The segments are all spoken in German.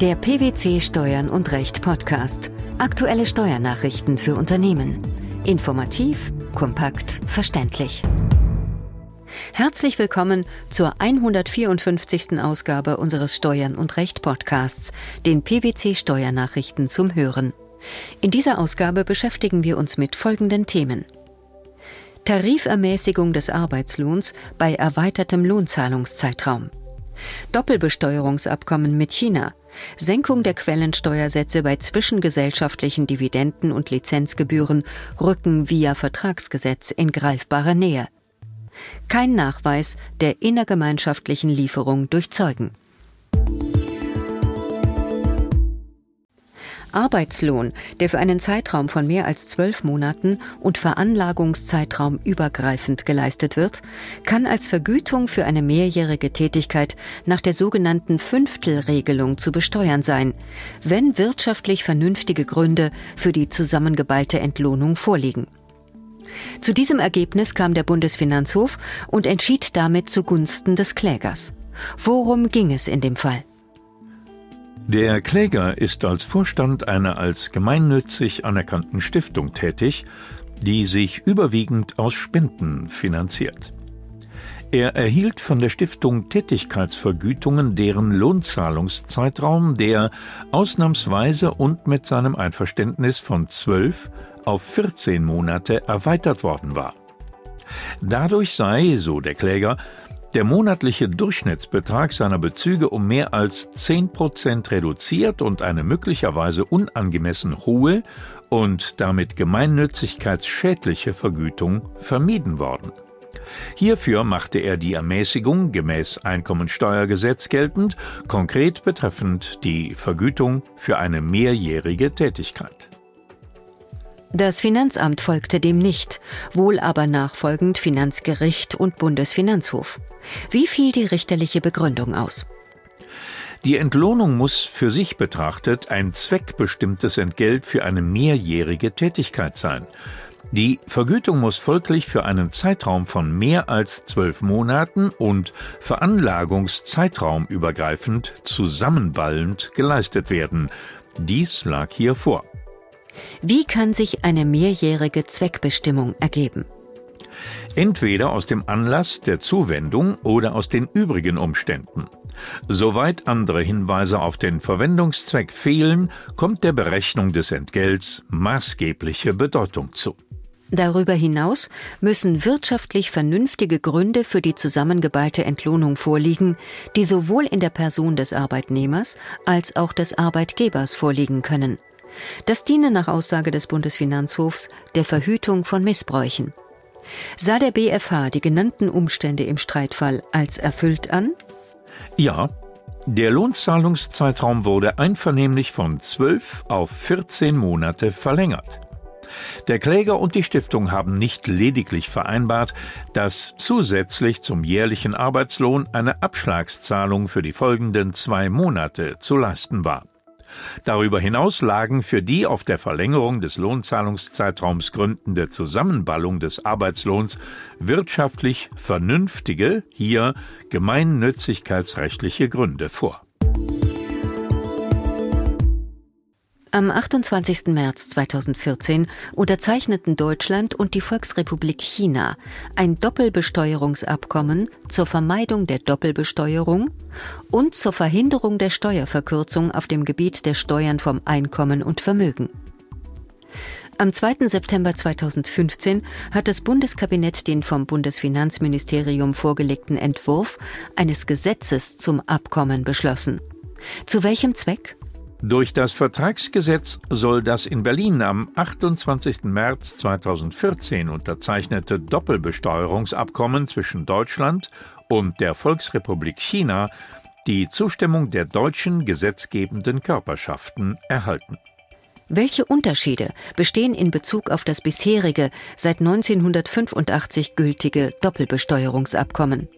Der PwC Steuern und Recht Podcast. Aktuelle Steuernachrichten für Unternehmen. Informativ, kompakt, verständlich. Herzlich willkommen zur 154. Ausgabe unseres Steuern und Recht Podcasts, den PwC Steuernachrichten zum Hören. In dieser Ausgabe beschäftigen wir uns mit folgenden Themen. Tarifermäßigung des Arbeitslohns bei erweitertem Lohnzahlungszeitraum. Doppelbesteuerungsabkommen mit China, Senkung der Quellensteuersätze bei zwischengesellschaftlichen Dividenden und Lizenzgebühren rücken via Vertragsgesetz in greifbare Nähe. Kein Nachweis der innergemeinschaftlichen Lieferung durch Zeugen. Arbeitslohn, der für einen Zeitraum von mehr als zwölf Monaten und Veranlagungszeitraum übergreifend geleistet wird, kann als Vergütung für eine mehrjährige Tätigkeit nach der sogenannten Fünftelregelung zu besteuern sein, wenn wirtschaftlich vernünftige Gründe für die zusammengeballte Entlohnung vorliegen. Zu diesem Ergebnis kam der Bundesfinanzhof und entschied damit zugunsten des Klägers. Worum ging es in dem Fall? Der Kläger ist als Vorstand einer als gemeinnützig anerkannten Stiftung tätig, die sich überwiegend aus Spenden finanziert. Er erhielt von der Stiftung Tätigkeitsvergütungen, deren Lohnzahlungszeitraum der ausnahmsweise und mit seinem Einverständnis von zwölf auf 14 Monate erweitert worden war. Dadurch sei, so der Kläger, der monatliche Durchschnittsbetrag seiner Bezüge um mehr als 10 Prozent reduziert und eine möglicherweise unangemessen hohe und damit gemeinnützigkeitsschädliche Vergütung vermieden worden. Hierfür machte er die Ermäßigung gemäß Einkommensteuergesetz geltend, konkret betreffend die Vergütung für eine mehrjährige Tätigkeit. Das Finanzamt folgte dem nicht, wohl aber nachfolgend Finanzgericht und Bundesfinanzhof. Wie fiel die richterliche Begründung aus? Die Entlohnung muss für sich betrachtet ein zweckbestimmtes Entgelt für eine mehrjährige Tätigkeit sein. Die Vergütung muss folglich für einen Zeitraum von mehr als zwölf Monaten und veranlagungszeitraumübergreifend zusammenballend geleistet werden. Dies lag hier vor. Wie kann sich eine mehrjährige Zweckbestimmung ergeben? Entweder aus dem Anlass der Zuwendung oder aus den übrigen Umständen. Soweit andere Hinweise auf den Verwendungszweck fehlen, kommt der Berechnung des Entgelts maßgebliche Bedeutung zu. Darüber hinaus müssen wirtschaftlich vernünftige Gründe für die zusammengeballte Entlohnung vorliegen, die sowohl in der Person des Arbeitnehmers als auch des Arbeitgebers vorliegen können. Das diene nach Aussage des Bundesfinanzhofs der Verhütung von Missbräuchen. Sah der BfH die genannten Umstände im Streitfall als erfüllt an? Ja, der Lohnzahlungszeitraum wurde einvernehmlich von zwölf auf 14 Monate verlängert. Der Kläger und die Stiftung haben nicht lediglich vereinbart, dass zusätzlich zum jährlichen Arbeitslohn eine Abschlagszahlung für die folgenden zwei Monate zu leisten war. Darüber hinaus lagen für die auf der Verlängerung des Lohnzahlungszeitraums gründende Zusammenballung des Arbeitslohns wirtschaftlich vernünftige, hier gemeinnützigkeitsrechtliche Gründe vor. Am 28. März 2014 unterzeichneten Deutschland und die Volksrepublik China ein Doppelbesteuerungsabkommen zur Vermeidung der Doppelbesteuerung und zur Verhinderung der Steuerverkürzung auf dem Gebiet der Steuern vom Einkommen und Vermögen. Am 2. September 2015 hat das Bundeskabinett den vom Bundesfinanzministerium vorgelegten Entwurf eines Gesetzes zum Abkommen beschlossen. Zu welchem Zweck? Durch das Vertragsgesetz soll das in Berlin am 28. März 2014 unterzeichnete Doppelbesteuerungsabkommen zwischen Deutschland und der Volksrepublik China die Zustimmung der deutschen gesetzgebenden Körperschaften erhalten. Welche Unterschiede bestehen in Bezug auf das bisherige, seit 1985 gültige Doppelbesteuerungsabkommen?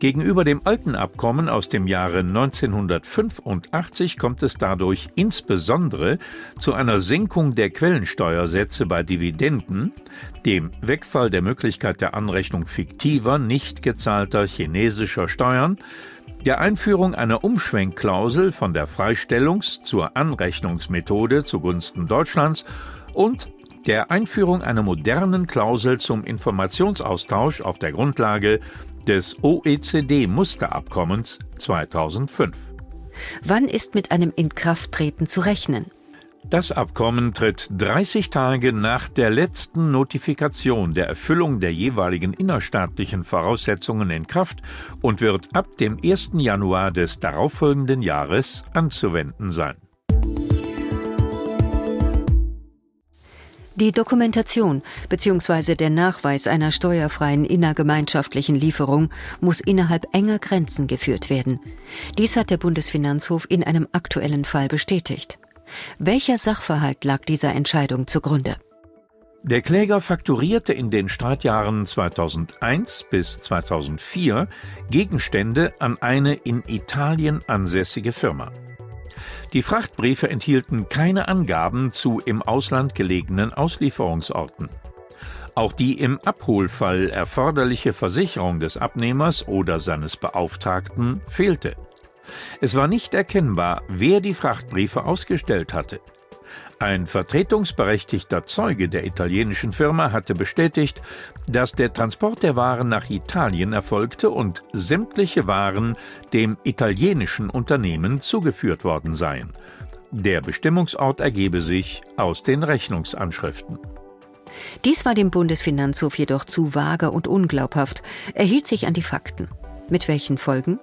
Gegenüber dem alten Abkommen aus dem Jahre 1985 kommt es dadurch insbesondere zu einer Senkung der Quellensteuersätze bei Dividenden, dem Wegfall der Möglichkeit der Anrechnung fiktiver, nicht gezahlter chinesischer Steuern, der Einführung einer Umschwenkklausel von der Freistellungs- zur Anrechnungsmethode zugunsten Deutschlands und der Einführung einer modernen Klausel zum Informationsaustausch auf der Grundlage des OECD-Musterabkommens 2005. Wann ist mit einem Inkrafttreten zu rechnen? Das Abkommen tritt 30 Tage nach der letzten Notifikation der Erfüllung der jeweiligen innerstaatlichen Voraussetzungen in Kraft und wird ab dem 1. Januar des darauffolgenden Jahres anzuwenden sein. Die Dokumentation bzw. der Nachweis einer steuerfreien innergemeinschaftlichen Lieferung muss innerhalb enger Grenzen geführt werden. Dies hat der Bundesfinanzhof in einem aktuellen Fall bestätigt. Welcher Sachverhalt lag dieser Entscheidung zugrunde? Der Kläger fakturierte in den Streitjahren 2001 bis 2004 Gegenstände an eine in Italien ansässige Firma. Die Frachtbriefe enthielten keine Angaben zu im Ausland gelegenen Auslieferungsorten. Auch die im Abholfall erforderliche Versicherung des Abnehmers oder seines Beauftragten fehlte. Es war nicht erkennbar, wer die Frachtbriefe ausgestellt hatte. Ein vertretungsberechtigter Zeuge der italienischen Firma hatte bestätigt, dass der Transport der Waren nach Italien erfolgte und sämtliche Waren dem italienischen Unternehmen zugeführt worden seien. Der Bestimmungsort ergebe sich aus den Rechnungsanschriften. Dies war dem Bundesfinanzhof jedoch zu vage und unglaubhaft. Er hielt sich an die Fakten. Mit welchen Folgen?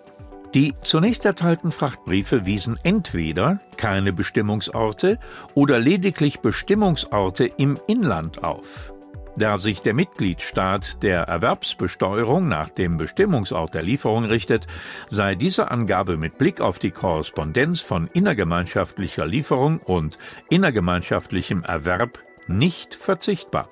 Die zunächst erteilten Frachtbriefe wiesen entweder keine Bestimmungsorte oder lediglich Bestimmungsorte im Inland auf. Da sich der Mitgliedstaat der Erwerbsbesteuerung nach dem Bestimmungsort der Lieferung richtet, sei diese Angabe mit Blick auf die Korrespondenz von innergemeinschaftlicher Lieferung und innergemeinschaftlichem Erwerb nicht verzichtbar.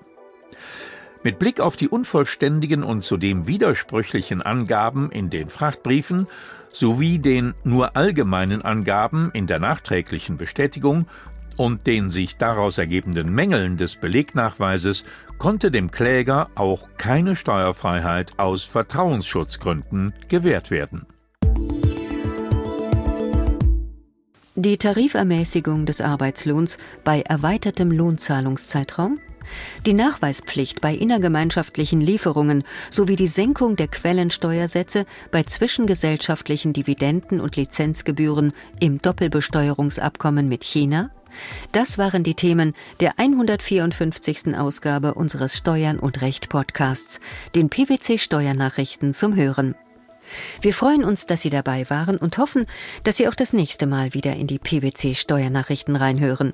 Mit Blick auf die unvollständigen und zudem widersprüchlichen Angaben in den Frachtbriefen sowie den nur allgemeinen Angaben in der nachträglichen Bestätigung und den sich daraus ergebenden Mängeln des Belegnachweises konnte dem Kläger auch keine Steuerfreiheit aus Vertrauensschutzgründen gewährt werden. Die Tarifermäßigung des Arbeitslohns bei erweitertem Lohnzahlungszeitraum die Nachweispflicht bei innergemeinschaftlichen Lieferungen sowie die Senkung der Quellensteuersätze bei zwischengesellschaftlichen Dividenden und Lizenzgebühren im Doppelbesteuerungsabkommen mit China? Das waren die Themen der 154. Ausgabe unseres Steuern und Recht Podcasts, den PwC Steuernachrichten zum Hören. Wir freuen uns, dass Sie dabei waren und hoffen, dass Sie auch das nächste Mal wieder in die PwC Steuernachrichten reinhören.